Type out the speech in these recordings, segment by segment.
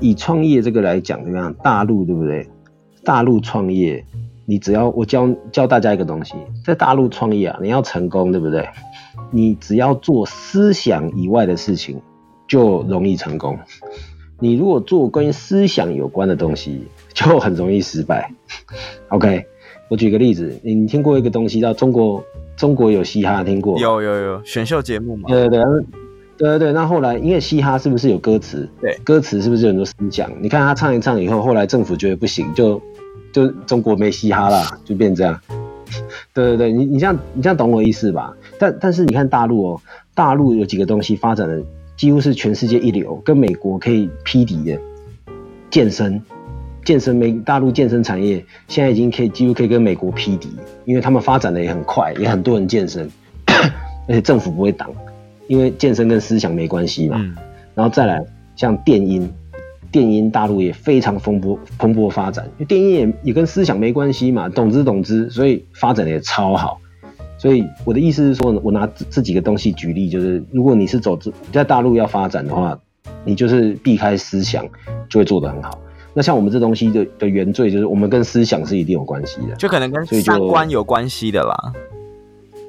以创业这个来讲，怎么样？大陆对不对？大陆创业，你只要我教教大家一个东西，在大陆创业啊，你要成功，对不对？你只要做思想以外的事情，就容易成功。你如果做跟思想有关的东西，就很容易失败。OK，我举个例子，你听过一个东西叫中国？中国有嘻哈，听过？有有有，选秀节目嘛？对对对，对对对。那后来因为嘻哈是不是有歌词？对，歌词是不是有很多思想？你看他唱一唱以后，后来政府觉得不行，就就中国没嘻哈了，就变这样。对对对，你你这样你这样懂我意思吧？但但是你看大陆哦，大陆有几个东西发展的几乎是全世界一流，跟美国可以匹敌的。健身，健身美大陆健身产业现在已经可以几乎可以跟美国匹敌，因为他们发展的也很快，也很多人健身，而且政府不会挡，因为健身跟思想没关系嘛。然后再来像电音，电音大陆也非常蓬勃蓬勃发展，因为电音也也跟思想没关系嘛，懂之懂之，所以发展的也超好。所以我的意思是说，我拿这这几个东西举例，就是如果你是走在大陆要发展的话，你就是避开思想，就会做得很好。那像我们这东西的的原罪，就是我们跟思想是一定有关系的，就可能跟三观有关系的啦。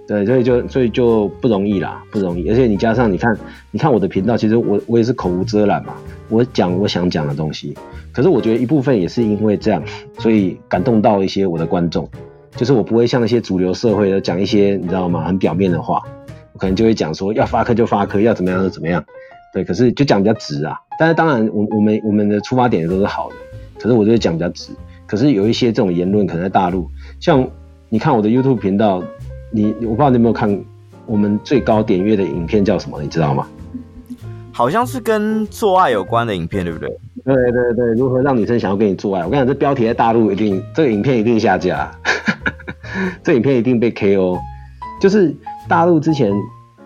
对，所以就所以就不容易啦，不容易。而且你加上你看，你看我的频道，其实我我也是口无遮拦嘛，我讲我想讲的东西。可是我觉得一部分也是因为这样，所以感动到一些我的观众。就是我不会像那些主流社会的讲一些你知道吗，很表面的话，我可能就会讲说要发科就发科，要怎么样就怎么样，对，可是就讲比较直啊。但是当然我我们我们的出发点都是好的，可是我就会讲比较直。可是有一些这种言论可能在大陆，像你看我的 YouTube 频道，你我不知道你有没有看我们最高点阅的影片叫什么，你知道吗？好像是跟做爱有关的影片，对不对？对对对，如何让女生想要跟你做爱？我跟你讲，这标题在大陆一定，这个影片一定下架。这影片一定被 KO，就是大陆之前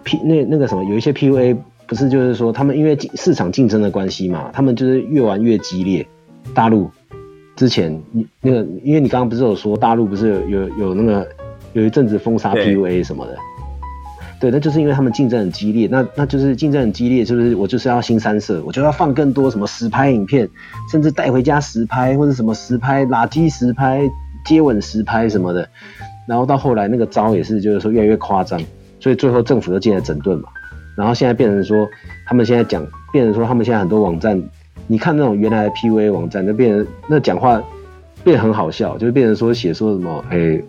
P 那那个什么，有一些 PUA 不是就是说他们因为市场竞争的关系嘛，他们就是越玩越激烈。大陆之前你那个，因为你刚刚不是有说大陆不是有有有那个有一阵子封杀 PUA 什么的，对，那就是因为他们竞争很激烈，那那就是竞争很激烈，就是我就是要新三色，我就要放更多什么实拍影片，甚至带回家实拍或者什么实拍垃圾实拍。接吻实拍什么的，然后到后来那个招也是，就是说越来越夸张，所以最后政府就进来整顿嘛。然后现在变成说，他们现在讲，变成说他们现在很多网站，你看那种原来的 PUA 网站，就变成那讲话变得很好笑，就是变成说写说什么，哎、欸，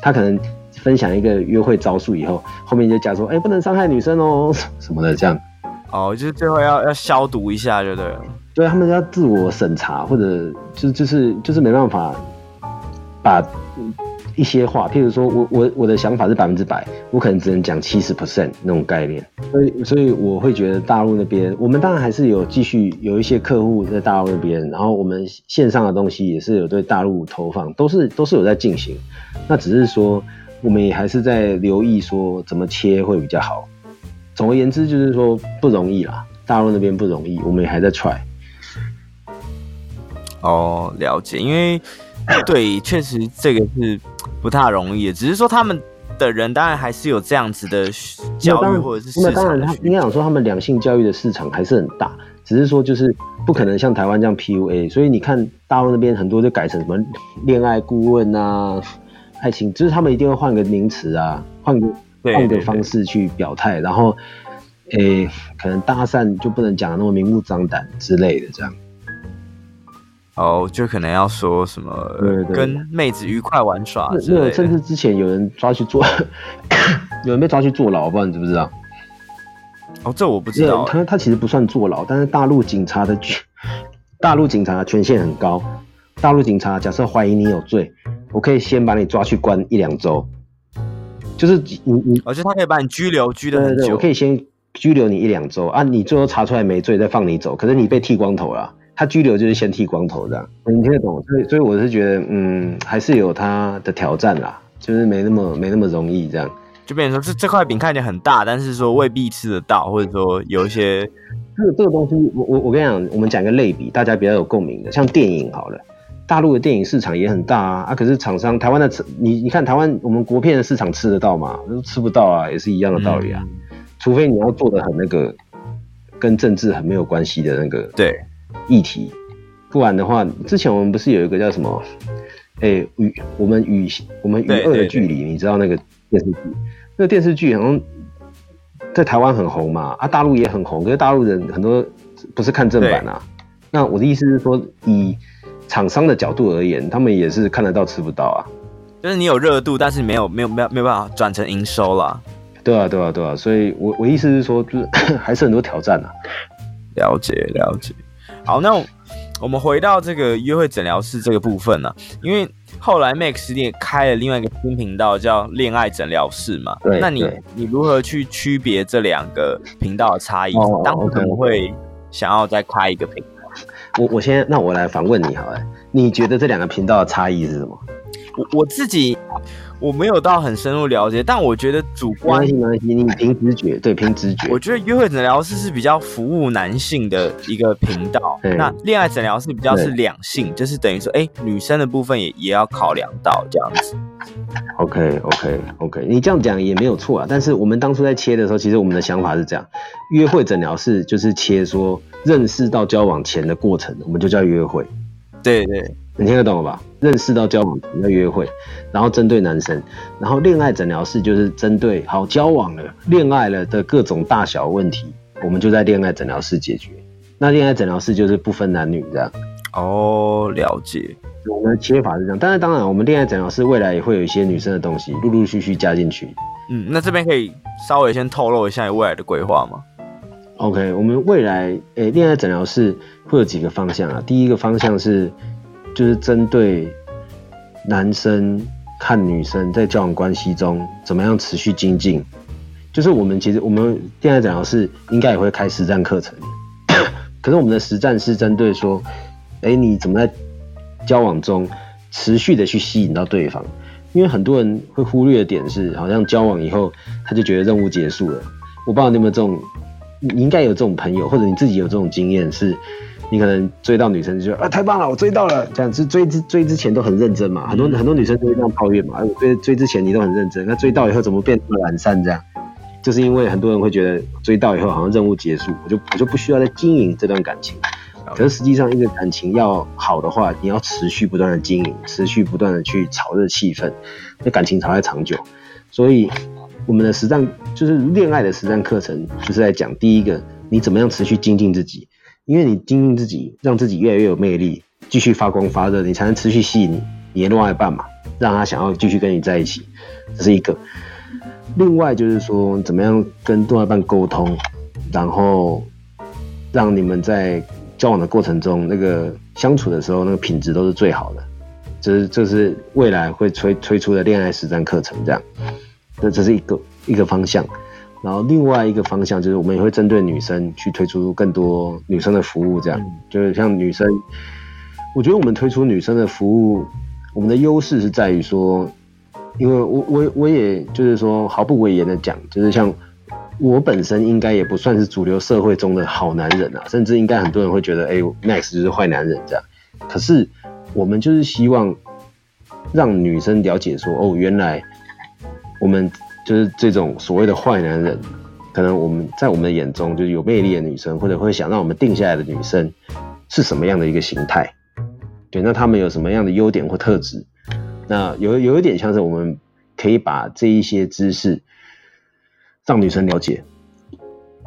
他可能分享一个约会招数以后，后面就加说，哎、欸，不能伤害女生哦 什么的这样。哦，就是最后要要消毒一下就对了。对，他们要自我审查，或者就就是就是没办法。把一些话，譬如说我我我的想法是百分之百，我可能只能讲七十 percent 那种概念，所以所以我会觉得大陆那边，我们当然还是有继续有一些客户在大陆那边，然后我们线上的东西也是有对大陆投放，都是都是有在进行，那只是说我们也还是在留意说怎么切会比较好。总而言之就是说不容易啦，大陆那边不容易，我们也还在 try。哦，了解，因为。对，确实这个是不太容易的。只是说他们的人当然还是有这样子的教育或者是市场。那当然，他应该讲说他们两性教育的市场还是很大，只是说就是不可能像台湾这样 PUA。所以你看大陆那边很多就改成什么恋爱顾问啊、爱情，就是他们一定会换个名词啊，换个换个方式去表态，然后诶，可能搭讪就不能讲的那么明目张胆之类的这样。哦，就可能要说什么，跟妹子愉快玩耍之类的。甚至之前有人抓去坐，有人被抓去坐牢，不知道你知不知道？哦，这我不知道。他他其实不算坐牢，但是大陆警察的大陆警察的权限很高。大陆警察假设怀疑你有罪，我可以先把你抓去关一两周，就是你你，而且他可以把你拘留拘留很久。对对对，我可以先拘留你一两周啊，你最后查出来没罪再放你走，可是你被剃光头了。他拘留就是先剃光头这样，你听得懂？所以，所以我是觉得，嗯，还是有他的挑战啦，就是没那么没那么容易这样。就变成说，这这块饼看起来很大，但是说未必吃得到，或者说有一些这个这个东西，我我我跟你讲，我们讲一个类比，大家比较有共鸣的，像电影好了，大陆的电影市场也很大啊，啊，可是厂商台湾的你你看台湾我们国片的市场吃得到吗？都吃不到啊，也是一样的道理啊，嗯、除非你要做的很那个跟政治很没有关系的那个，对。议题，不然的话，之前我们不是有一个叫什么？哎、欸，与我们与我们与恶的距离，你知道那个电视剧？那个电视剧好像在台湾很红嘛，啊，大陆也很红，可是大陆人很多不是看正版啊。那我的意思是说，以厂商的角度而言，他们也是看得到吃不到啊。就是你有热度，但是没有没有没有没有办法转成营收啦。对啊，对啊，对啊。所以我我意思是说，就是 还是很多挑战啊。了解了解。好，那我们回到这个约会诊疗室这个部分呢、啊，因为后来 Max 也开了另外一个新频道叫恋爱诊疗室嘛。对。那你你如何去区别这两个频道的差异？哦、当时可能会想要再开一个频道。我我先，那我来反问你好了，你觉得这两个频道的差异是什么？我我自己。我没有到很深入了解，但我觉得主观没关系，你凭直觉，对，凭直觉。我觉得约会诊疗室是比较服务男性的一个频道，那恋爱诊疗室比较是两性，就是等于说，哎、欸，女生的部分也也要考量到这样子。OK，OK，OK，你这样讲也没有错啊。但是我们当初在切的时候，其实我们的想法是这样：约会诊疗室就是切说认识到交往前的过程，我们就叫约会。对对。你听得懂了吧？认识到交往要约会，然后针对男生，然后恋爱诊疗室就是针对好交往了、恋爱了的各种大小问题，我们就在恋爱诊疗室解决。那恋爱诊疗室就是不分男女这样。哦，了解。我们的切法是这样，但是当然，我们恋爱诊疗室未来也会有一些女生的东西陆陆续续加进去。嗯，那这边可以稍微先透露一下你未来的规划吗？OK，我们未来诶，恋爱诊疗室会有几个方向啊？第一个方向是。就是针对男生看女生在交往关系中怎么样持续精进，就是我们其实我们现在讲的是应该也会开实战课程，可是我们的实战是针对说，哎，你怎么在交往中持续的去吸引到对方？因为很多人会忽略的点是，好像交往以后他就觉得任务结束了。我不知道你有没有这种，你应该有这种朋友，或者你自己有这种经验是。你可能追到女生就说啊，太棒了，我追到了，这样子追之追之前都很认真嘛，很多很多女生都会这样抱怨嘛，我追追之前你都很认真，那追到以后怎么变这么懒散这样？就是因为很多人会觉得追到以后好像任务结束，我就我就不需要再经营这段感情。可是实际上一个感情要好的话，你要持续不断的经营，持续不断的去炒热气氛，那感情才会长久。所以我们的实战就是恋爱的实战课程，就是在讲第一个，你怎么样持续精进自己。因为你经营自己，让自己越来越有魅力，继续发光发热，你才能持续吸引你的另外一半嘛，让他想要继续跟你在一起，这是一个。另外就是说，怎么样跟另外一半沟通，然后让你们在交往的过程中，那个相处的时候，那个品质都是最好的。这是这是未来会推推出的恋爱实战课程，这样，这这是一个一个方向。然后另外一个方向就是，我们也会针对女生去推出更多女生的服务，这样就是像女生，我觉得我们推出女生的服务，我们的优势是在于说，因为我我我也就是说毫不讳言的讲，就是像我本身应该也不算是主流社会中的好男人啊，甚至应该很多人会觉得，哎，Max 就是坏男人这样。可是我们就是希望让女生了解说，哦，原来我们。就是这种所谓的坏男人，可能我们在我们的眼中，就是有魅力的女生，或者会想让我们定下来的女生，是什么样的一个形态？对，那他们有什么样的优点或特质？那有有一点像是我们可以把这一些知识让女生了解。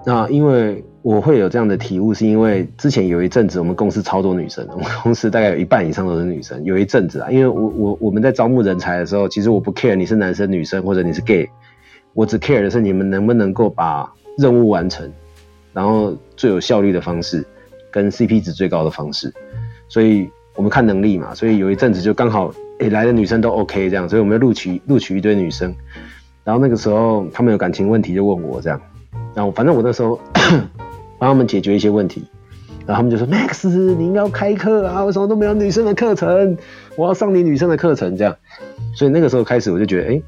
那因为我会有这样的体悟，是因为之前有一阵子我们公司超多女生，我们公司大概有一半以上都是女生。有一阵子啊，因为我我我们在招募人才的时候，其实我不 care 你是男生女生或者你是 gay，我只 care 的是你们能不能够把任务完成，然后最有效率的方式跟 CP 值最高的方式。所以我们看能力嘛，所以有一阵子就刚好诶、来的女生都 OK 这样，所以我们要录取录取一堆女生，然后那个时候他们有感情问题就问我这样。然后反正我那时候 帮他们解决一些问题，然后他们就说：“Max，你应该要开课啊，为什么都没有女生的课程？我要上你女生的课程。”这样，所以那个时候开始我就觉得，哎，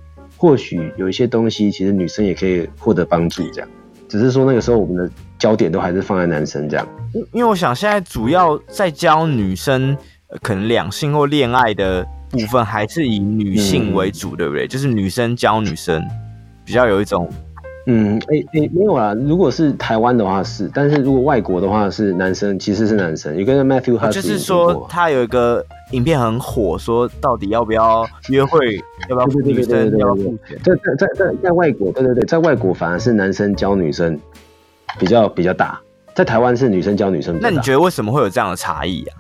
或许有一些东西其实女生也可以获得帮助。这样，只是说那个时候我们的焦点都还是放在男生这样。因为我想现在主要在教女生可能两性或恋爱的部分，还是以女性为主，嗯、对不对？就是女生教女生，比较有一种。嗯，哎、欸、哎、欸，没有啊。如果是台湾的话是，但是如果外国的话是男生，其实是男生。有跟 Matthew 就是说他有一个影片很火，说到底要不要约会，要不要女生要付钱？在在在在在外国，对对对，在外国反而是男生教女生比较比较大，在台湾是女生教女生。那你觉得为什么会有这样的差异啊？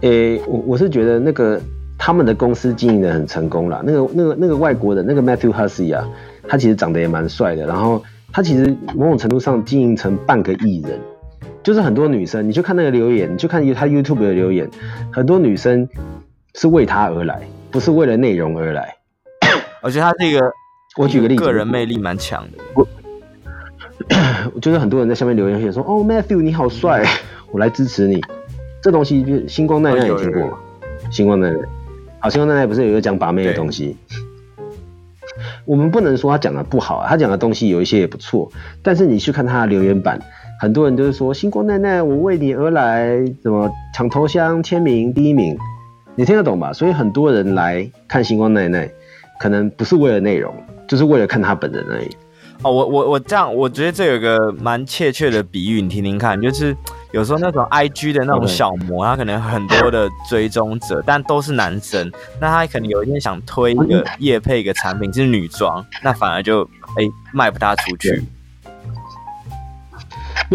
诶、欸，我我是觉得那个。他们的公司经营的很成功了。那个、那个、那个外国的那个 Matthew Hussey 啊，他其实长得也蛮帅的。然后他其实某种程度上经营成半个艺人，就是很多女生，你去看那个留言，你去看他 YouTube 的留言，很多女生是为他而来，不是为了内容而来。我觉得他这个，我举个例子，个人魅力蛮强的。我，就是很多人在下面留言写说：“哦，Matthew 你好帅，我来支持你。”这东西就星光奈奈也听过吗？星光奈奈。好，星光奈奈不是有一个讲把妹的东西？我们不能说他讲的不好啊，他讲的东西有一些也不错。但是你去看他的留言板，很多人都是说星光奈奈，我为你而来，怎么抢头香签名第一名，你听得懂吧？所以很多人来看星光奈奈，可能不是为了内容，就是为了看他本人而已。哦，我我我这样，我觉得这有个蛮切切的比喻，你听听看，就是。有时候那种 I G 的那种小模，他可能很多的追踪者，但都是男生。那他可能有一天想推一个夜配一个产品是女装，那反而就哎卖不大出去。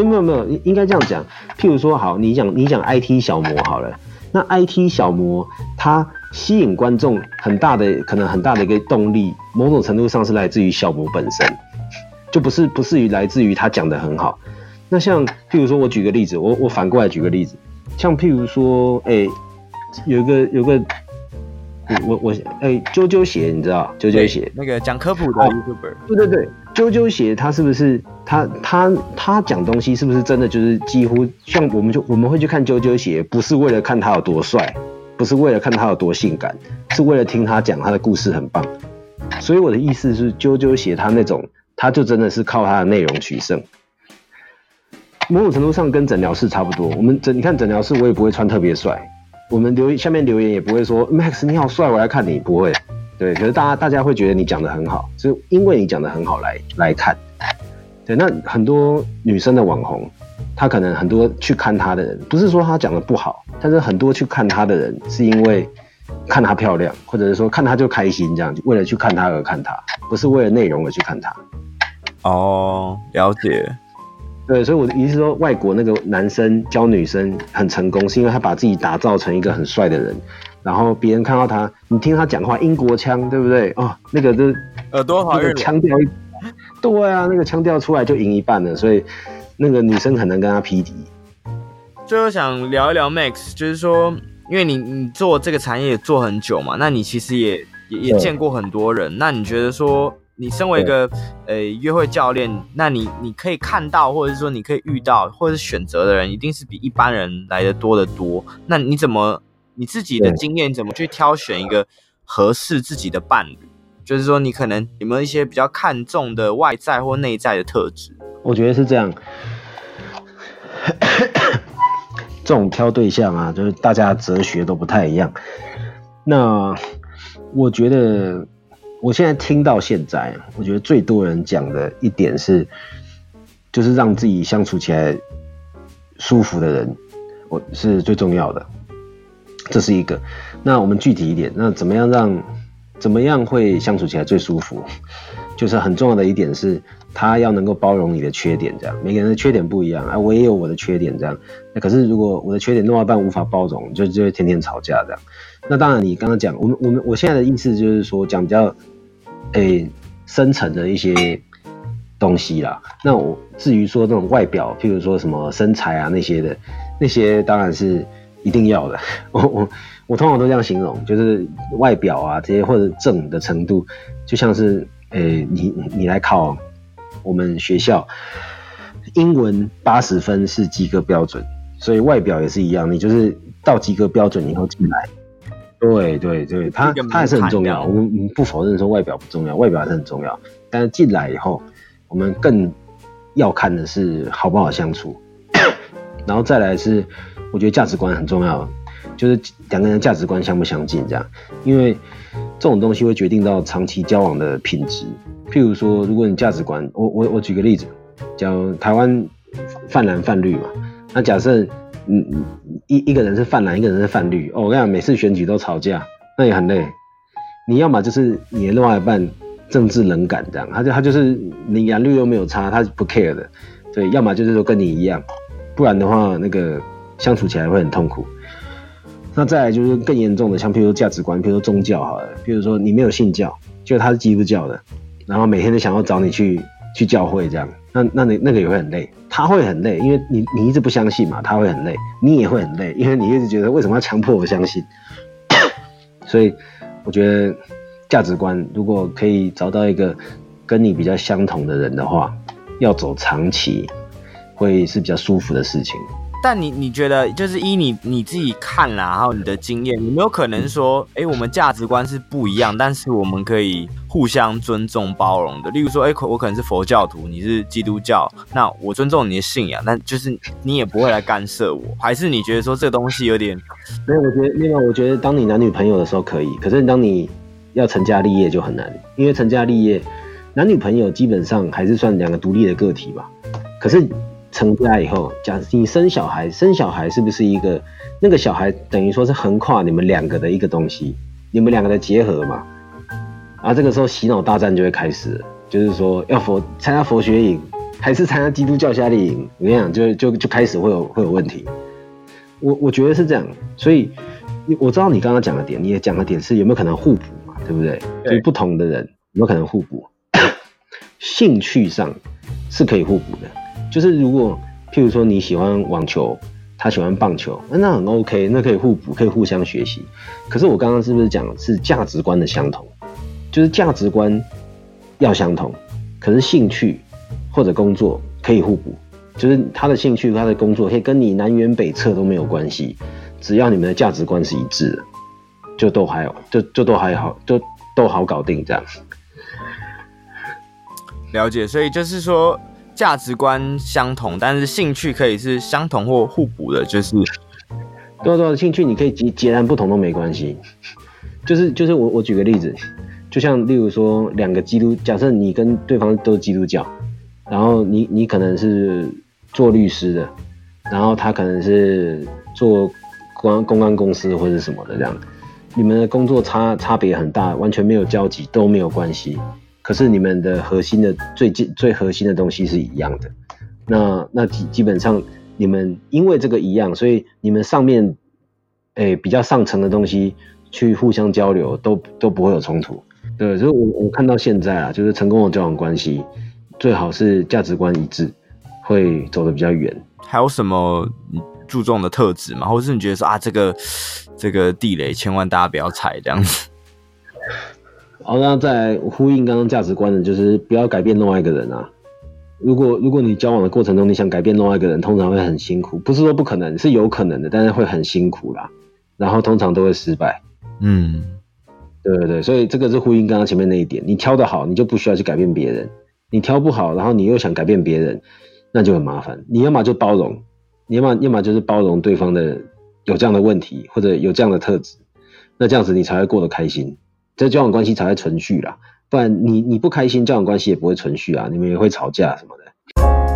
没有没有没有，应该这样讲。譬如说，好，你讲你讲 I T 小魔好了，那 I T 小魔它吸引观众很大的可能很大的一个动力，某种程度上是来自于小魔本身，就不是不是于来自于他讲的很好。那像譬如说，我举个例子，我我反过来举个例子，像譬如说，哎、欸，有一个有个，我我哎，啾啾鞋，你知道啾啾鞋。那个讲科普的 YouTuber，对对对，啾啾鞋，他是不是他他他讲东西是不是真的就是几乎像我们就我们会去看啾啾鞋，不是为了看他有多帅，不是为了看他有多性感，是为了听他讲他的故事很棒。所以我的意思是，啾啾鞋他那种，他就真的是靠他的内容取胜。某种程度上跟诊疗室差不多，我们诊你看诊疗室，我也不会穿特别帅，我们留下面留言也不会说 Max 你好帅，我来看你，不会，对，可是大家大家会觉得你讲的很好，就因为你讲的很好来来看，对，那很多女生的网红，她可能很多去看她的人，不是说她讲的不好，但是很多去看她的人是因为看她漂亮，或者是说看她就开心这样，就为了去看她而看她，不是为了内容而去看她。哦，了解。对，所以我的意思是说，外国那个男生教女生很成功，是因为他把自己打造成一个很帅的人，然后别人看到他，你听他讲话，英国腔，对不对？哦，那个就耳朵好，那个腔调，对啊，那个腔调出来就赢一半了，所以那个女生很难跟他匹敌。最后想聊一聊 Max，就是说，因为你你做这个产业做很久嘛，那你其实也也也见过很多人，那你觉得说？你身为一个呃约会教练，那你你可以看到，或者是说你可以遇到，或者是选择的人，一定是比一般人来的多得多。那你怎么你自己的经验，怎么去挑选一个合适自己的伴侣？就是说，你可能有没有一些比较看重的外在或内在的特质？我觉得是这样。这种挑对象啊，就是大家哲学都不太一样。那我觉得。我现在听到现在，我觉得最多人讲的一点是，就是让自己相处起来舒服的人，我是最重要的。这是一个。那我们具体一点，那怎么样让怎么样会相处起来最舒服？就是很重要的一点是，他要能够包容你的缺点，这样每个人的缺点不一样啊，我也有我的缺点，这样。那可是如果我的缺点另外一半无法包容，就就会天天吵架这样。那当然，你刚刚讲，我们我们我现在的意思就是说，讲比较，诶、深层的一些东西啦。那我至于说那种外表，譬如说什么身材啊那些的，那些当然是一定要的。我我我通常都这样形容，就是外表啊这些或者正的程度，就像是，诶、欸，你你来考我们学校，英文八十分是及格标准，所以外表也是一样，你就是到及格标准以后进来。对对对，他他还是很重要。我们不否认说外表不重要，外表还是很重要。但是进来以后，我们更要看的是好不好相处。然后再来是，我觉得价值观很重要，就是两个人价值观相不相近这样。因为这种东西会决定到长期交往的品质。譬如说，如果你价值观，我我我举个例子，讲台湾泛蓝泛绿嘛，那假设嗯一一个人是泛蓝，一个人是泛绿，哦，我跟你讲，每次选举都吵架，那也很累。你要么就是你的另外一半政治冷感这样，他就他就是你蓝绿又没有差，他不 care 的，对，要么就是说跟你一样，不然的话那个相处起来会很痛苦。那再来就是更严重的，像譬如说价值观，譬如说宗教好了，譬如说你没有信教，就他是基督教的，然后每天都想要找你去去教会这样，那那你那个也会很累，他会很累，因为你你一直不相信嘛，他会很累，你也会很累，因为你一直觉得为什么要强迫我相信，所以我觉得价值观如果可以找到一个跟你比较相同的人的话，要走长期会是比较舒服的事情。但你你觉得，就是依你你自己看啦，然后你的经验，有没有可能说，哎、我们价值观是不一样，但是我们可以互相尊重包容的？例如说，哎、欸，我可能是佛教徒，你是基督教，那我尊重你的信仰，但就是你也不会来干涉我，还是你觉得说这个东西有点？没有，我觉得另外，我觉得当你男女朋友的时候可以，可是当你要成家立业就很难，因为成家立业，男女朋友基本上还是算两个独立的个体吧，可是。成家以后，假你生小孩，生小孩是不是一个那个小孩等于说是横跨你们两个的一个东西，你们两个的结合嘛？啊，这个时候洗脑大战就会开始，就是说要佛参加佛学营，还是参加基督教夏令营？我跟你讲，就就就开始会有会有问题。我我觉得是这样，所以我知道你刚刚讲的点，你也讲的点是有没有可能互补嘛？对不对？对，就不同的人有没有可能互补？兴趣上是可以互补的。就是如果，譬如说你喜欢网球，他喜欢棒球，那那很 OK，那可以互补，可以互相学习。可是我刚刚是不是讲是价值观的相同？就是价值观要相同，可是兴趣或者工作可以互补。就是他的兴趣、他的工作可以跟你南辕北辙都没有关系，只要你们的价值观是一致的，就都还有，就就都还好，就都好搞定这样。了解，所以就是说。价值观相同，但是兴趣可以是相同或互补的，就是多少兴趣你可以截截然不同都没关系。就是就是我我举个例子，就像例如说两个基督，假设你跟对方都是基督教，然后你你可能是做律师的，然后他可能是做公安公关公司或者什么的这样，你们的工作差差别很大，完全没有交集都没有关系。可是你们的核心的最近最核心的东西是一样的，那那基基本上你们因为这个一样，所以你们上面诶、比较上层的东西去互相交流都都不会有冲突。对，所以我我看到现在啊，就是成功的交往关系最好是价值观一致，会走得比较远。还有什么注重的特质吗？或者是你觉得说啊，这个这个地雷千万大家不要踩这样子？好，那再呼应刚刚价值观的，就是不要改变另外一个人啊。如果如果你交往的过程中，你想改变另外一个人，通常会很辛苦。不是说不可能，是有可能的，但是会很辛苦啦。然后通常都会失败。嗯，对对对，所以这个是呼应刚刚前面那一点。你挑得好，你就不需要去改变别人；你挑不好，然后你又想改变别人，那就很麻烦。你要么就包容，你要么要么就是包容对方的有这样的问题或者有这样的特质，那这样子你才会过得开心。这交往关系才会存续啦，不然你你不开心，交往关系也不会存续啊，你们也会吵架什么的。